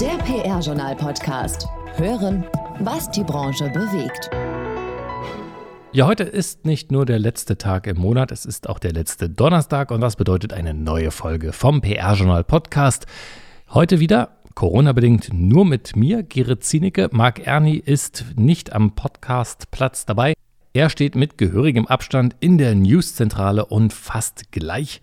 Der PR-Journal-Podcast. Hören, was die Branche bewegt. Ja, heute ist nicht nur der letzte Tag im Monat, es ist auch der letzte Donnerstag und das bedeutet eine neue Folge vom PR-Journal-Podcast. Heute wieder Corona-bedingt nur mit mir, Gerrit Zienicke. Marc Erni ist nicht am Podcast-Platz dabei. Er steht mit gehörigem Abstand in der Newszentrale und fast gleich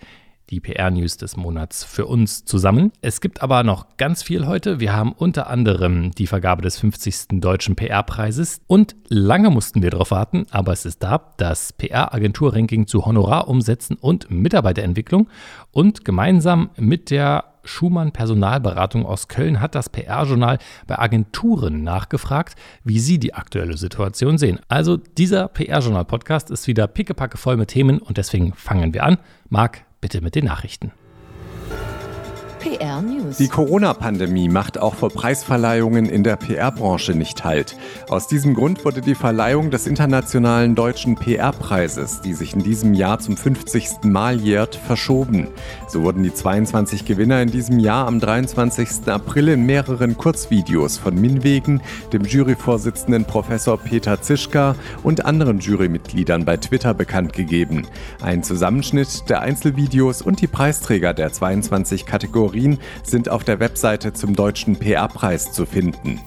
die PR-News des Monats für uns zusammen. Es gibt aber noch ganz viel heute. Wir haben unter anderem die Vergabe des 50. Deutschen PR-Preises und lange mussten wir darauf warten, aber es ist da, das PR-Agentur-Ranking zu Honorarumsätzen und Mitarbeiterentwicklung und gemeinsam mit der Schumann Personalberatung aus Köln hat das PR-Journal bei Agenturen nachgefragt, wie sie die aktuelle Situation sehen. Also dieser PR-Journal-Podcast ist wieder pickepacke voll mit Themen und deswegen fangen wir an. Marc, bitte mit den Nachrichten. PR News. Die Corona-Pandemie macht auch vor Preisverleihungen in der PR-Branche nicht Halt. Aus diesem Grund wurde die Verleihung des Internationalen Deutschen PR-Preises, die sich in diesem Jahr zum 50. Mal jährt, verschoben. So wurden die 22 Gewinner in diesem Jahr am 23. April in mehreren Kurzvideos von Minwegen, dem Juryvorsitzenden Professor Peter Zischka und anderen Jurymitgliedern bei Twitter bekannt gegeben. Ein Zusammenschnitt der Einzelvideos und die Preisträger der 22 Kategorien Kategorien sind auf der Webseite zum Deutschen PR-Preis zu finden.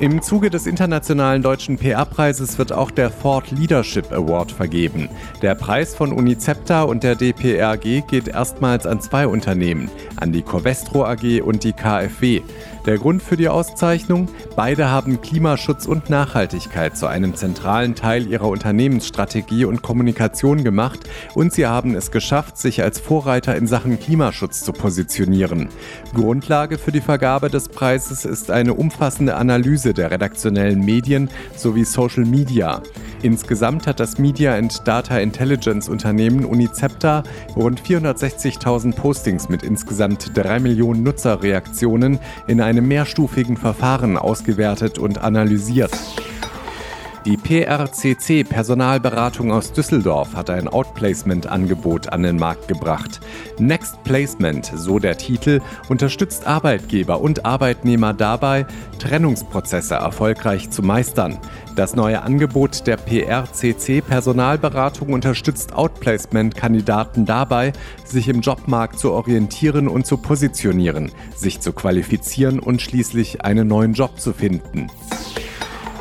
Im Zuge des Internationalen Deutschen PR-Preises wird auch der Thought Leadership Award vergeben. Der Preis von Unicepta und der DPRG geht erstmals an zwei Unternehmen, an die Covestro AG und die KfW. Der Grund für die Auszeichnung? Beide haben Klimaschutz und Nachhaltigkeit zu einem zentralen Teil ihrer Unternehmensstrategie und Kommunikation gemacht und sie haben es geschafft, sich als Vorreiter in Sachen Klimaschutz zu positionieren. Grundlage für die Vergabe des Preises ist eine umfassende Analyse der redaktionellen Medien sowie Social Media. Insgesamt hat das Media and Data Intelligence Unternehmen Unicepta rund 460.000 Postings mit insgesamt 3 Millionen Nutzerreaktionen in einem mehrstufigen Verfahren ausgewertet und analysiert. Die PRCC Personalberatung aus Düsseldorf hat ein Outplacement-Angebot an den Markt gebracht. Next Placement, so der Titel, unterstützt Arbeitgeber und Arbeitnehmer dabei, Trennungsprozesse erfolgreich zu meistern. Das neue Angebot der PRCC Personalberatung unterstützt Outplacement-Kandidaten dabei, sich im Jobmarkt zu orientieren und zu positionieren, sich zu qualifizieren und schließlich einen neuen Job zu finden.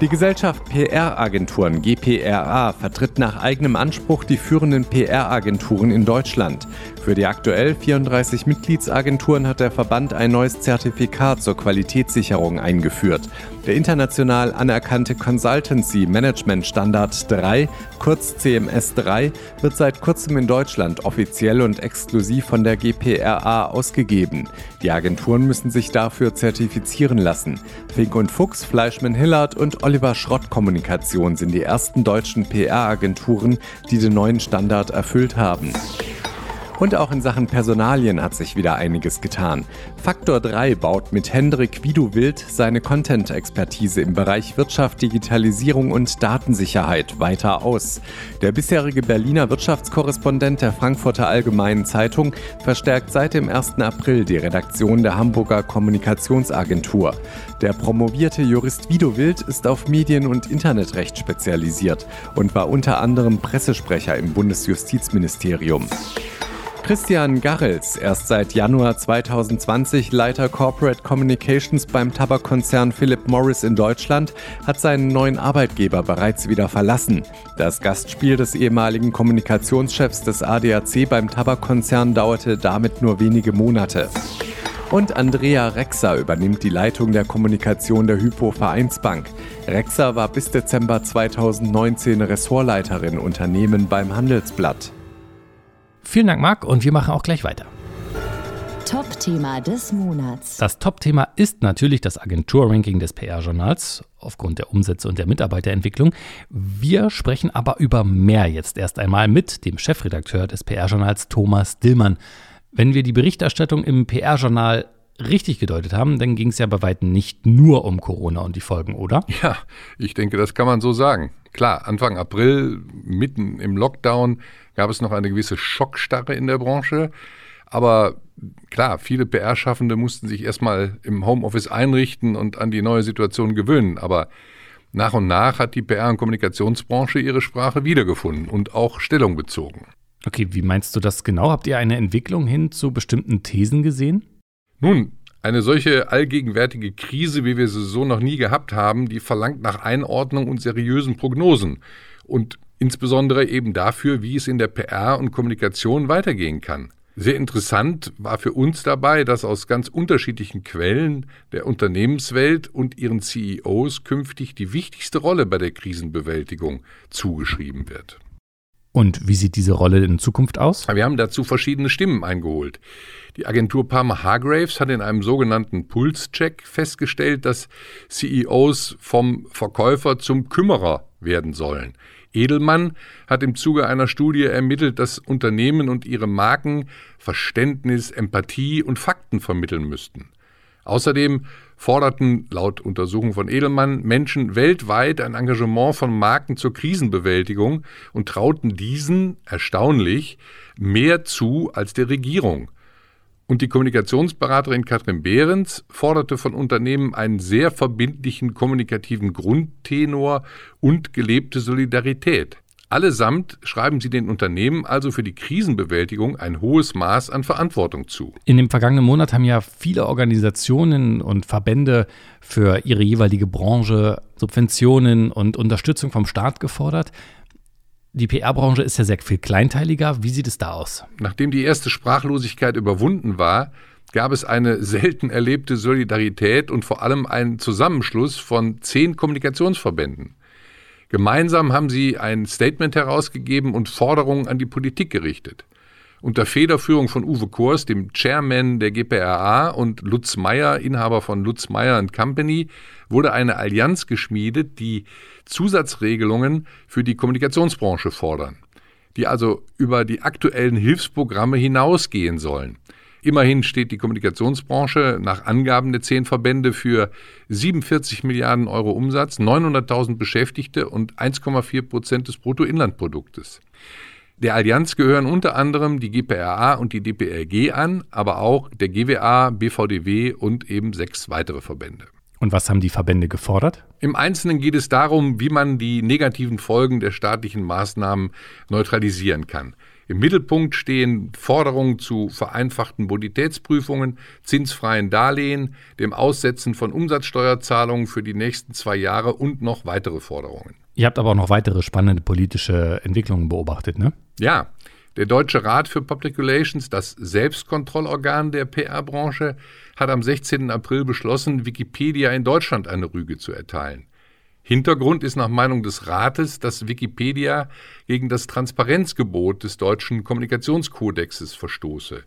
Die Gesellschaft PR-Agenturen GPRA vertritt nach eigenem Anspruch die führenden PR-Agenturen in Deutschland. Für die aktuell 34 Mitgliedsagenturen hat der Verband ein neues Zertifikat zur Qualitätssicherung eingeführt. Der international anerkannte Consultancy Management Standard 3, kurz CMS 3, wird seit kurzem in Deutschland offiziell und exklusiv von der GPRA ausgegeben. Die Agenturen müssen sich dafür zertifizieren lassen. Fink und Fuchs, Fleischmann Hillard und Oliver Schrott Kommunikation sind die ersten deutschen PR-Agenturen, die den neuen Standard erfüllt haben. Und auch in Sachen Personalien hat sich wieder einiges getan. Faktor 3 baut mit Hendrik Widu-Wild seine Content-Expertise im Bereich Wirtschaft, Digitalisierung und Datensicherheit weiter aus. Der bisherige Berliner Wirtschaftskorrespondent der Frankfurter Allgemeinen Zeitung verstärkt seit dem 1. April die Redaktion der Hamburger Kommunikationsagentur. Der promovierte Jurist Widu-Wild ist auf Medien- und Internetrecht spezialisiert und war unter anderem Pressesprecher im Bundesjustizministerium. Christian Garrels, erst seit Januar 2020 Leiter Corporate Communications beim Tabakkonzern Philip Morris in Deutschland, hat seinen neuen Arbeitgeber bereits wieder verlassen. Das Gastspiel des ehemaligen Kommunikationschefs des ADAC beim Tabakkonzern dauerte damit nur wenige Monate. Und Andrea Rexer übernimmt die Leitung der Kommunikation der Hypo Vereinsbank. Rexer war bis Dezember 2019 Ressortleiterin Unternehmen beim Handelsblatt. Vielen Dank, Marc, und wir machen auch gleich weiter. Top-Thema des Monats. Das Top-Thema ist natürlich das Agentur-Ranking des PR-Journals aufgrund der Umsätze und der Mitarbeiterentwicklung. Wir sprechen aber über mehr jetzt erst einmal mit dem Chefredakteur des PR-Journals Thomas Dillmann. Wenn wir die Berichterstattung im PR-Journal richtig gedeutet haben, dann ging es ja bei weitem nicht nur um Corona und die Folgen, oder? Ja, ich denke, das kann man so sagen. Klar, Anfang April, mitten im Lockdown, gab es noch eine gewisse Schockstarre in der Branche. Aber klar, viele PR-Schaffende mussten sich erstmal im Homeoffice einrichten und an die neue Situation gewöhnen. Aber nach und nach hat die PR- und Kommunikationsbranche ihre Sprache wiedergefunden und auch Stellung bezogen. Okay, wie meinst du das genau? Habt ihr eine Entwicklung hin zu bestimmten Thesen gesehen? Nun, eine solche allgegenwärtige Krise, wie wir sie so noch nie gehabt haben, die verlangt nach Einordnung und seriösen Prognosen und insbesondere eben dafür, wie es in der PR und Kommunikation weitergehen kann. Sehr interessant war für uns dabei, dass aus ganz unterschiedlichen Quellen der Unternehmenswelt und ihren CEOs künftig die wichtigste Rolle bei der Krisenbewältigung zugeschrieben wird. Und wie sieht diese Rolle in Zukunft aus? Wir haben dazu verschiedene Stimmen eingeholt. Die Agentur Palmer Hargraves hat in einem sogenannten Pulscheck festgestellt, dass CEOs vom Verkäufer zum Kümmerer werden sollen. Edelmann hat im Zuge einer Studie ermittelt, dass Unternehmen und ihre Marken Verständnis, Empathie und Fakten vermitteln müssten. Außerdem forderten laut Untersuchung von Edelmann Menschen weltweit ein Engagement von Marken zur Krisenbewältigung und trauten diesen, erstaunlich, mehr zu als der Regierung. Und die Kommunikationsberaterin Katrin Behrens forderte von Unternehmen einen sehr verbindlichen kommunikativen Grundtenor und gelebte Solidarität. Allesamt schreiben sie den Unternehmen also für die Krisenbewältigung ein hohes Maß an Verantwortung zu. In dem vergangenen Monat haben ja viele Organisationen und Verbände für ihre jeweilige Branche Subventionen und Unterstützung vom Staat gefordert. Die PR-Branche ist ja sehr viel kleinteiliger. Wie sieht es da aus? Nachdem die erste Sprachlosigkeit überwunden war, gab es eine selten erlebte Solidarität und vor allem einen Zusammenschluss von zehn Kommunikationsverbänden. Gemeinsam haben sie ein Statement herausgegeben und Forderungen an die Politik gerichtet. Unter Federführung von Uwe Kors, dem Chairman der GPRA, und Lutz Meyer, Inhaber von Lutz Meyer Company, wurde eine Allianz geschmiedet, die Zusatzregelungen für die Kommunikationsbranche fordern, die also über die aktuellen Hilfsprogramme hinausgehen sollen. Immerhin steht die Kommunikationsbranche nach Angaben der zehn Verbände für 47 Milliarden Euro Umsatz, 900.000 Beschäftigte und 1,4 Prozent des Bruttoinlandproduktes. Der Allianz gehören unter anderem die GPRA und die DPRG an, aber auch der GWA, BVDW und eben sechs weitere Verbände. Und was haben die Verbände gefordert? Im Einzelnen geht es darum, wie man die negativen Folgen der staatlichen Maßnahmen neutralisieren kann. Im Mittelpunkt stehen Forderungen zu vereinfachten Bonitätsprüfungen, zinsfreien Darlehen, dem Aussetzen von Umsatzsteuerzahlungen für die nächsten zwei Jahre und noch weitere Forderungen. Ihr habt aber auch noch weitere spannende politische Entwicklungen beobachtet, ne? Ja. Der Deutsche Rat für Public Relations, das Selbstkontrollorgan der PR-Branche, hat am 16. April beschlossen, Wikipedia in Deutschland eine Rüge zu erteilen. Hintergrund ist nach Meinung des Rates, dass Wikipedia gegen das Transparenzgebot des deutschen Kommunikationskodexes verstoße.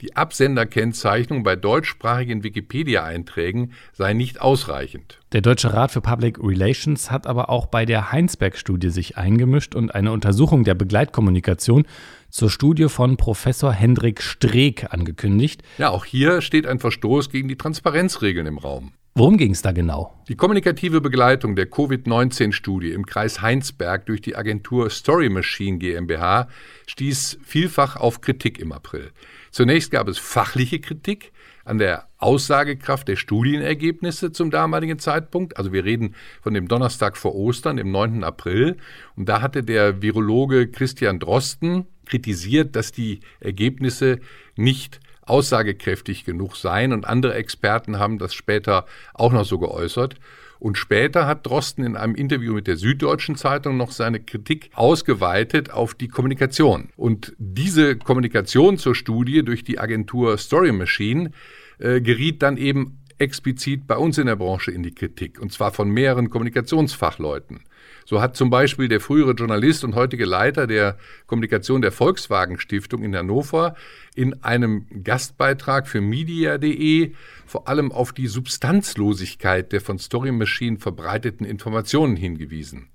Die Absenderkennzeichnung bei deutschsprachigen Wikipedia-Einträgen sei nicht ausreichend. Der Deutsche Rat für Public Relations hat aber auch bei der Heinsberg-Studie sich eingemischt und eine Untersuchung der Begleitkommunikation zur Studie von Professor Hendrik Streeck angekündigt. Ja, auch hier steht ein Verstoß gegen die Transparenzregeln im Raum. Worum ging es da genau? Die kommunikative Begleitung der Covid-19-Studie im Kreis Heinsberg durch die Agentur Story Machine GmbH stieß vielfach auf Kritik im April. Zunächst gab es fachliche Kritik an der Aussagekraft der Studienergebnisse zum damaligen Zeitpunkt. Also wir reden von dem Donnerstag vor Ostern, dem 9. April. Und da hatte der Virologe Christian Drosten kritisiert, dass die Ergebnisse nicht aussagekräftig genug seien. Und andere Experten haben das später auch noch so geäußert. Und später hat Drosten in einem Interview mit der Süddeutschen Zeitung noch seine Kritik ausgeweitet auf die Kommunikation. Und diese Kommunikation zur Studie durch die Agentur Story Machine äh, geriet dann eben explizit bei uns in der Branche in die Kritik, und zwar von mehreren Kommunikationsfachleuten. So hat zum Beispiel der frühere Journalist und heutige Leiter der Kommunikation der Volkswagen Stiftung in Hannover in einem Gastbeitrag für media.de vor allem auf die Substanzlosigkeit der von Story Machine verbreiteten Informationen hingewiesen.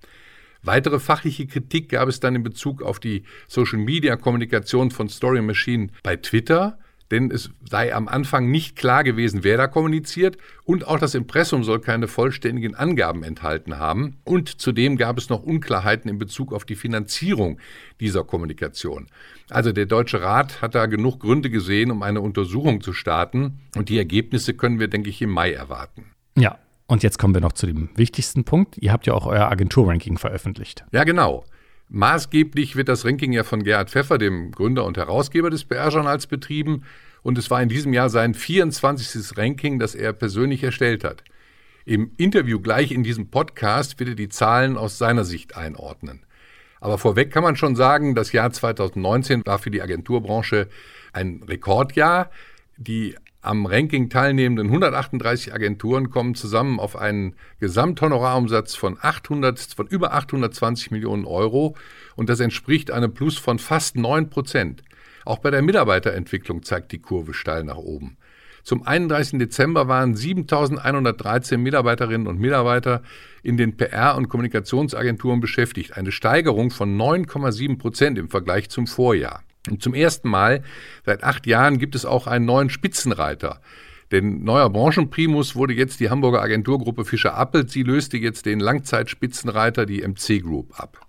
Weitere fachliche Kritik gab es dann in Bezug auf die Social-Media-Kommunikation von Story Machine bei Twitter, denn es sei am Anfang nicht klar gewesen, wer da kommuniziert und auch das Impressum soll keine vollständigen Angaben enthalten haben und zudem gab es noch Unklarheiten in Bezug auf die Finanzierung dieser Kommunikation. Also der Deutsche Rat hat da genug Gründe gesehen, um eine Untersuchung zu starten und die Ergebnisse können wir, denke ich, im Mai erwarten. Ja, und jetzt kommen wir noch zu dem wichtigsten Punkt. Ihr habt ja auch euer Agenturranking veröffentlicht. Ja, genau. Maßgeblich wird das Ranking ja von Gerhard Pfeffer, dem Gründer und Herausgeber des PR-Journals, betrieben. Und es war in diesem Jahr sein 24. Ranking, das er persönlich erstellt hat. Im Interview gleich in diesem Podcast wird er die Zahlen aus seiner Sicht einordnen. Aber vorweg kann man schon sagen, das Jahr 2019 war für die Agenturbranche ein Rekordjahr. Die am Ranking teilnehmenden 138 Agenturen kommen zusammen auf einen Gesamthonorarumsatz von 800, von über 820 Millionen Euro und das entspricht einem Plus von fast 9 Prozent. Auch bei der Mitarbeiterentwicklung zeigt die Kurve steil nach oben. Zum 31. Dezember waren 7.113 Mitarbeiterinnen und Mitarbeiter in den PR- und Kommunikationsagenturen beschäftigt, eine Steigerung von 9,7 Prozent im Vergleich zum Vorjahr. Und zum ersten Mal seit acht Jahren gibt es auch einen neuen Spitzenreiter. Denn neuer Branchenprimus wurde jetzt die Hamburger Agenturgruppe Fischer Appelt. Sie löste jetzt den Langzeitspitzenreiter, die MC Group, ab.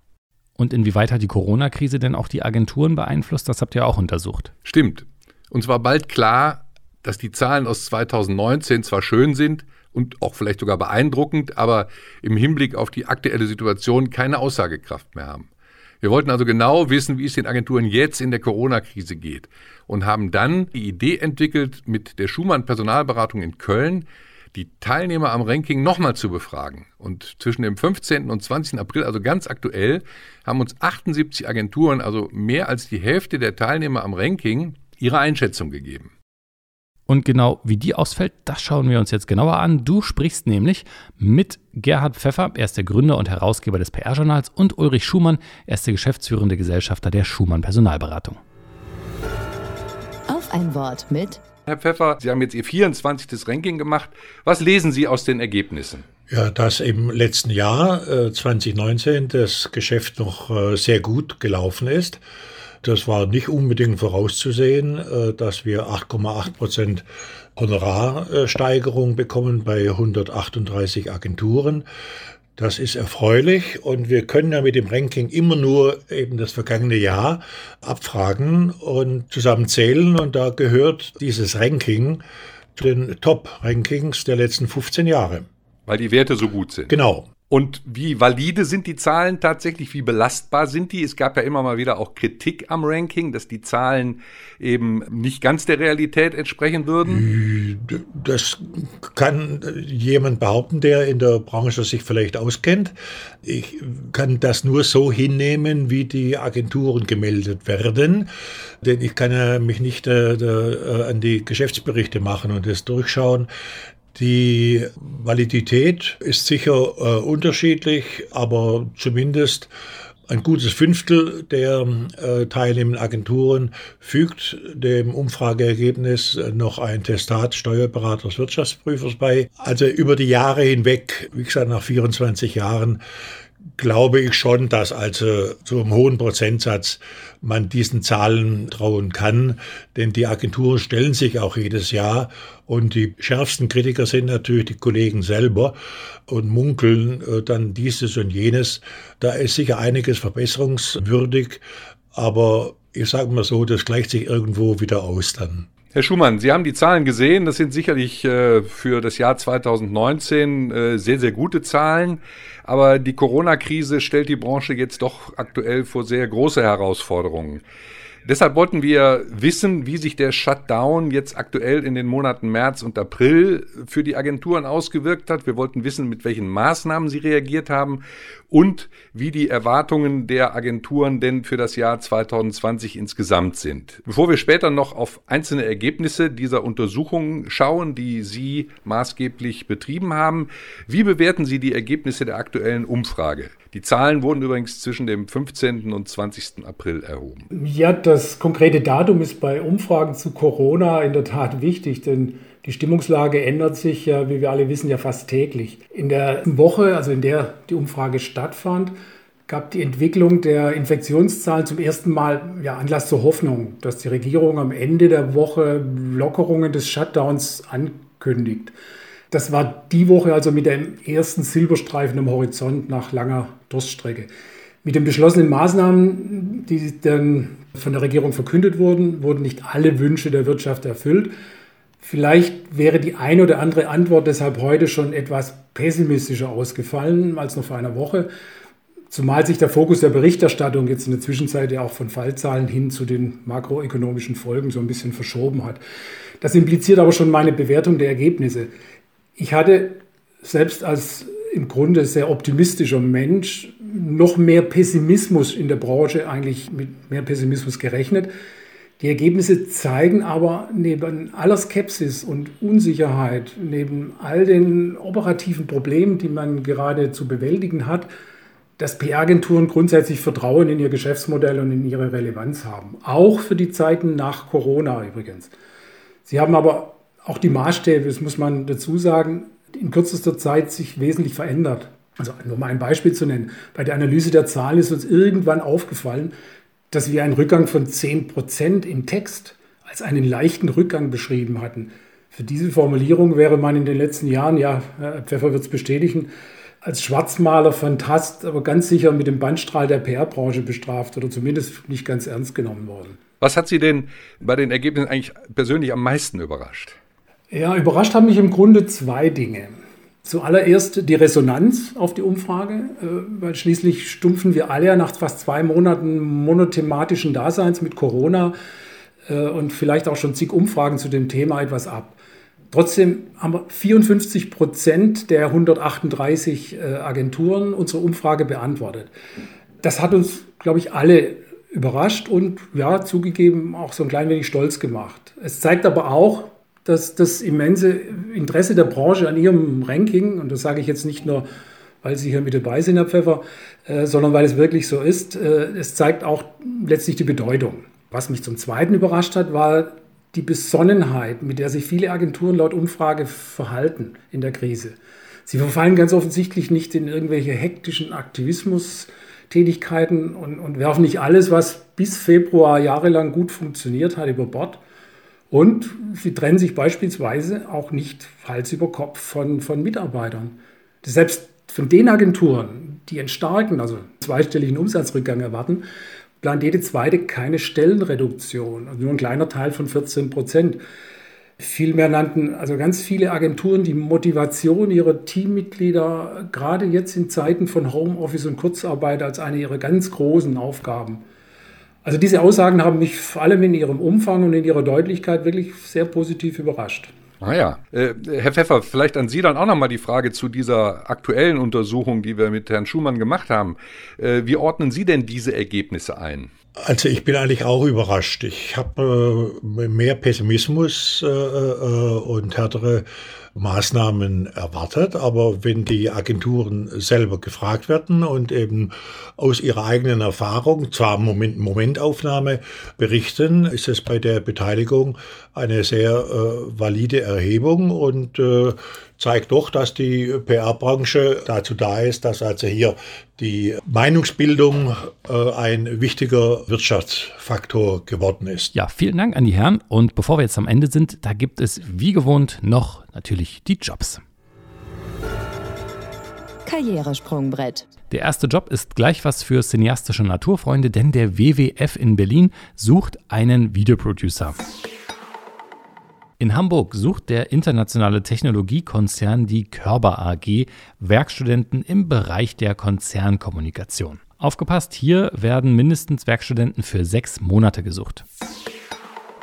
Und inwieweit hat die Corona-Krise denn auch die Agenturen beeinflusst? Das habt ihr auch untersucht. Stimmt. Uns war bald klar, dass die Zahlen aus 2019 zwar schön sind und auch vielleicht sogar beeindruckend, aber im Hinblick auf die aktuelle Situation keine Aussagekraft mehr haben. Wir wollten also genau wissen, wie es den Agenturen jetzt in der Corona-Krise geht und haben dann die Idee entwickelt, mit der Schumann Personalberatung in Köln die Teilnehmer am Ranking nochmal zu befragen. Und zwischen dem 15. und 20. April, also ganz aktuell, haben uns 78 Agenturen, also mehr als die Hälfte der Teilnehmer am Ranking, ihre Einschätzung gegeben. Und genau wie die ausfällt, das schauen wir uns jetzt genauer an. Du sprichst nämlich mit Gerhard Pfeffer, er ist der Gründer und Herausgeber des PR-Journals, und Ulrich Schumann, er ist der geschäftsführende Gesellschafter der Schumann Personalberatung. Auf ein Wort mit Herr Pfeffer, Sie haben jetzt Ihr 24. Ranking gemacht. Was lesen Sie aus den Ergebnissen? Ja, dass im letzten Jahr äh, 2019 das Geschäft noch äh, sehr gut gelaufen ist. Das war nicht unbedingt vorauszusehen, äh, dass wir 8,8 Prozent Honorarsteigerung bekommen bei 138 Agenturen. Das ist erfreulich und wir können ja mit dem Ranking immer nur eben das vergangene Jahr abfragen und zusammenzählen und da gehört dieses Ranking zu den Top-Rankings der letzten 15 Jahre. Weil die Werte so gut sind. Genau. Und wie valide sind die Zahlen tatsächlich? Wie belastbar sind die? Es gab ja immer mal wieder auch Kritik am Ranking, dass die Zahlen eben nicht ganz der Realität entsprechen würden. Das kann jemand behaupten, der in der Branche sich vielleicht auskennt. Ich kann das nur so hinnehmen, wie die Agenturen gemeldet werden. Denn ich kann mich nicht äh, äh, an die Geschäftsberichte machen und das durchschauen. Die Validität ist sicher äh, unterschiedlich, aber zumindest ein gutes Fünftel der äh, teilnehmenden Agenturen fügt dem Umfrageergebnis noch ein Testat Steuerberaters Wirtschaftsprüfers bei. Also über die Jahre hinweg, wie gesagt, nach 24 Jahren glaube ich schon, dass also zu einem hohen Prozentsatz man diesen Zahlen trauen kann, denn die Agenturen stellen sich auch jedes Jahr und die schärfsten Kritiker sind natürlich die Kollegen selber und munkeln äh, dann dieses und jenes. Da ist sicher einiges verbesserungswürdig, aber ich sage mal so, das gleicht sich irgendwo wieder aus dann. Herr Schumann, Sie haben die Zahlen gesehen. Das sind sicherlich äh, für das Jahr 2019 äh, sehr, sehr gute Zahlen. Aber die Corona-Krise stellt die Branche jetzt doch aktuell vor sehr große Herausforderungen. Deshalb wollten wir wissen, wie sich der Shutdown jetzt aktuell in den Monaten März und April für die Agenturen ausgewirkt hat. Wir wollten wissen, mit welchen Maßnahmen sie reagiert haben und wie die Erwartungen der Agenturen denn für das Jahr 2020 insgesamt sind. Bevor wir später noch auf einzelne Ergebnisse dieser Untersuchungen schauen, die Sie maßgeblich betrieben haben, wie bewerten Sie die Ergebnisse der aktuellen Umfrage? Die Zahlen wurden übrigens zwischen dem 15. und 20. April erhoben. Ja, das konkrete Datum ist bei Umfragen zu Corona in der Tat wichtig, denn die Stimmungslage ändert sich ja, wie wir alle wissen, ja fast täglich. In der Woche, also in der die Umfrage stattfand, gab die Entwicklung der Infektionszahlen zum ersten Mal ja, Anlass zur Hoffnung, dass die Regierung am Ende der Woche Lockerungen des Shutdowns ankündigt. Das war die Woche also mit dem ersten Silberstreifen am Horizont nach langer Durststrecke. Mit den beschlossenen Maßnahmen, die dann von der Regierung verkündet wurden, wurden nicht alle Wünsche der Wirtschaft erfüllt. Vielleicht wäre die eine oder andere Antwort deshalb heute schon etwas pessimistischer ausgefallen als noch vor einer Woche. Zumal sich der Fokus der Berichterstattung jetzt in der Zwischenzeit ja auch von Fallzahlen hin zu den makroökonomischen Folgen so ein bisschen verschoben hat. Das impliziert aber schon meine Bewertung der Ergebnisse. Ich hatte selbst als im Grunde sehr optimistischer Mensch noch mehr Pessimismus in der Branche, eigentlich mit mehr Pessimismus gerechnet. Die Ergebnisse zeigen aber neben aller Skepsis und Unsicherheit, neben all den operativen Problemen, die man gerade zu bewältigen hat, dass PR-Agenturen grundsätzlich Vertrauen in ihr Geschäftsmodell und in ihre Relevanz haben. Auch für die Zeiten nach Corona übrigens. Sie haben aber auch die Maßstäbe, das muss man dazu sagen, in kürzester Zeit sich wesentlich verändert. Also nur mal ein Beispiel zu nennen. Bei der Analyse der Zahlen ist uns irgendwann aufgefallen, dass wir einen Rückgang von 10% im Text als einen leichten Rückgang beschrieben hatten. Für diese Formulierung wäre man in den letzten Jahren, ja, Herr Pfeffer wird es bestätigen, als Schwarzmaler, Fantast, aber ganz sicher mit dem Bandstrahl der PR-Branche bestraft oder zumindest nicht ganz ernst genommen worden. Was hat Sie denn bei den Ergebnissen eigentlich persönlich am meisten überrascht? Ja, überrascht haben mich im Grunde zwei Dinge. Zuallererst die Resonanz auf die Umfrage, äh, weil schließlich stumpfen wir alle ja nach fast zwei Monaten monothematischen Daseins mit Corona äh, und vielleicht auch schon zig Umfragen zu dem Thema etwas ab. Trotzdem haben 54 Prozent der 138 äh, Agenturen unsere Umfrage beantwortet. Das hat uns, glaube ich, alle überrascht und ja, zugegeben auch so ein klein wenig stolz gemacht. Es zeigt aber auch, dass das immense Interesse der Branche an ihrem Ranking, und das sage ich jetzt nicht nur, weil Sie hier mit dabei sind, Herr Pfeffer, äh, sondern weil es wirklich so ist, äh, es zeigt auch letztlich die Bedeutung. Was mich zum Zweiten überrascht hat, war die Besonnenheit, mit der sich viele Agenturen laut Umfrage verhalten in der Krise. Sie verfallen ganz offensichtlich nicht in irgendwelche hektischen Aktivismus-Tätigkeiten und, und werfen nicht alles, was bis Februar jahrelang gut funktioniert hat, über Bord, und sie trennen sich beispielsweise auch nicht Hals über Kopf von, von Mitarbeitern. Selbst von den Agenturen, die einen starken, also zweistelligen Umsatzrückgang erwarten, plant jede zweite keine Stellenreduktion, also nur ein kleiner Teil von 14 Prozent. Vielmehr nannten also ganz viele Agenturen die Motivation ihrer Teammitglieder gerade jetzt in Zeiten von Homeoffice und Kurzarbeit als eine ihrer ganz großen Aufgaben. Also diese Aussagen haben mich vor allem in ihrem Umfang und in ihrer Deutlichkeit wirklich sehr positiv überrascht. Ah ja, äh, Herr Pfeffer, vielleicht an Sie dann auch nochmal die Frage zu dieser aktuellen Untersuchung, die wir mit Herrn Schumann gemacht haben. Äh, wie ordnen Sie denn diese Ergebnisse ein? Also ich bin eigentlich auch überrascht. Ich habe äh, mehr Pessimismus äh, äh, und härtere Maßnahmen erwartet. Aber wenn die Agenturen selber gefragt werden und eben aus ihrer eigenen Erfahrung, zwar Moment, Momentaufnahme berichten, ist es bei der Beteiligung eine sehr äh, valide Erhebung und äh, zeigt doch, dass die PR-Branche dazu da ist, dass also hier die Meinungsbildung äh, ein wichtiger Wirtschaftsfaktor geworden ist. Ja, vielen Dank an die Herren. Und bevor wir jetzt am Ende sind, da gibt es wie gewohnt noch natürlich die Jobs. Karrieresprungbrett. Der erste Job ist gleich was für cineastische Naturfreunde, denn der WWF in Berlin sucht einen Videoproducer. In Hamburg sucht der internationale Technologiekonzern die Körber AG Werkstudenten im Bereich der Konzernkommunikation. Aufgepasst, hier werden mindestens Werkstudenten für sechs Monate gesucht.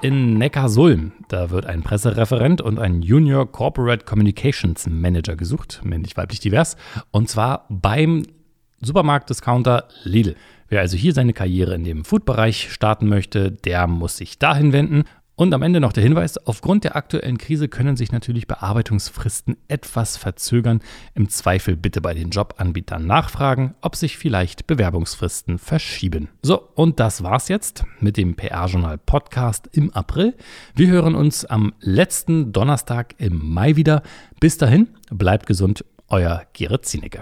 In Neckarsulm, da wird ein Pressereferent und ein Junior Corporate Communications Manager gesucht, männlich-weiblich divers, und zwar beim Supermarkt-Discounter Lidl. Wer also hier seine Karriere in dem Food-Bereich starten möchte, der muss sich dahin wenden und am Ende noch der Hinweis, aufgrund der aktuellen Krise können sich natürlich Bearbeitungsfristen etwas verzögern. Im Zweifel bitte bei den Jobanbietern nachfragen, ob sich vielleicht Bewerbungsfristen verschieben. So, und das war's jetzt mit dem PR-Journal Podcast im April. Wir hören uns am letzten Donnerstag im Mai wieder. Bis dahin, bleibt gesund, euer Gerrit Zienecke.